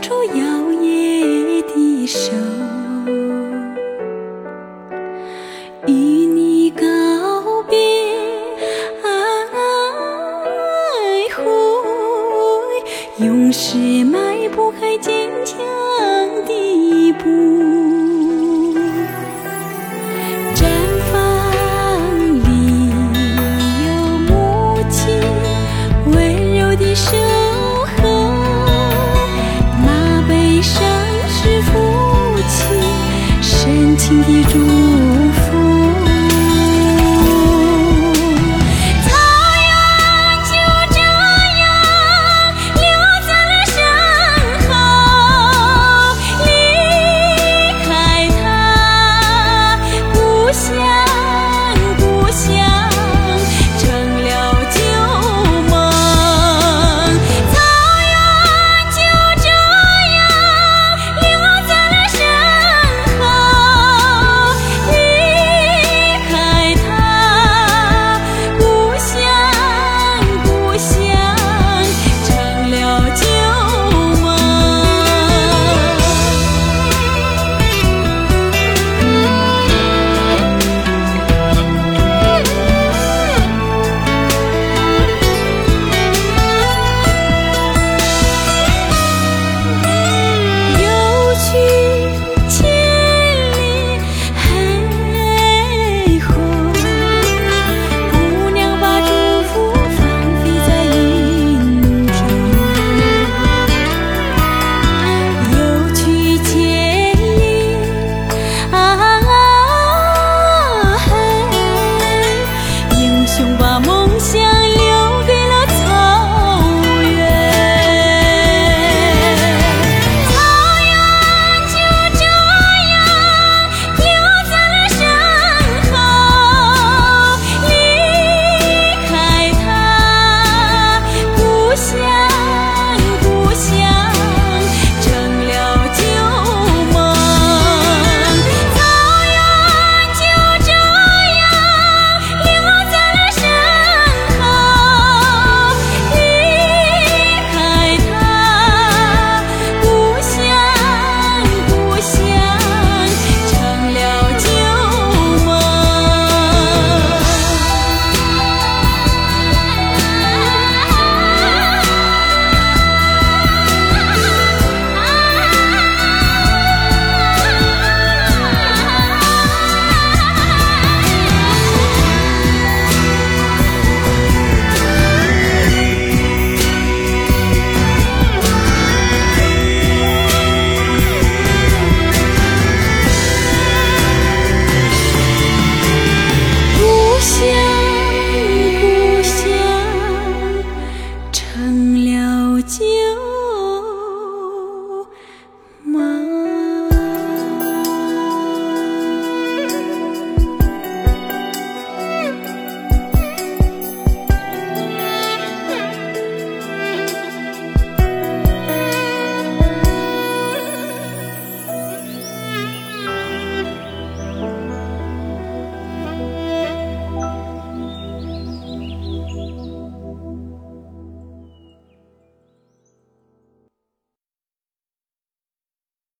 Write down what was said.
出芽。天地中看你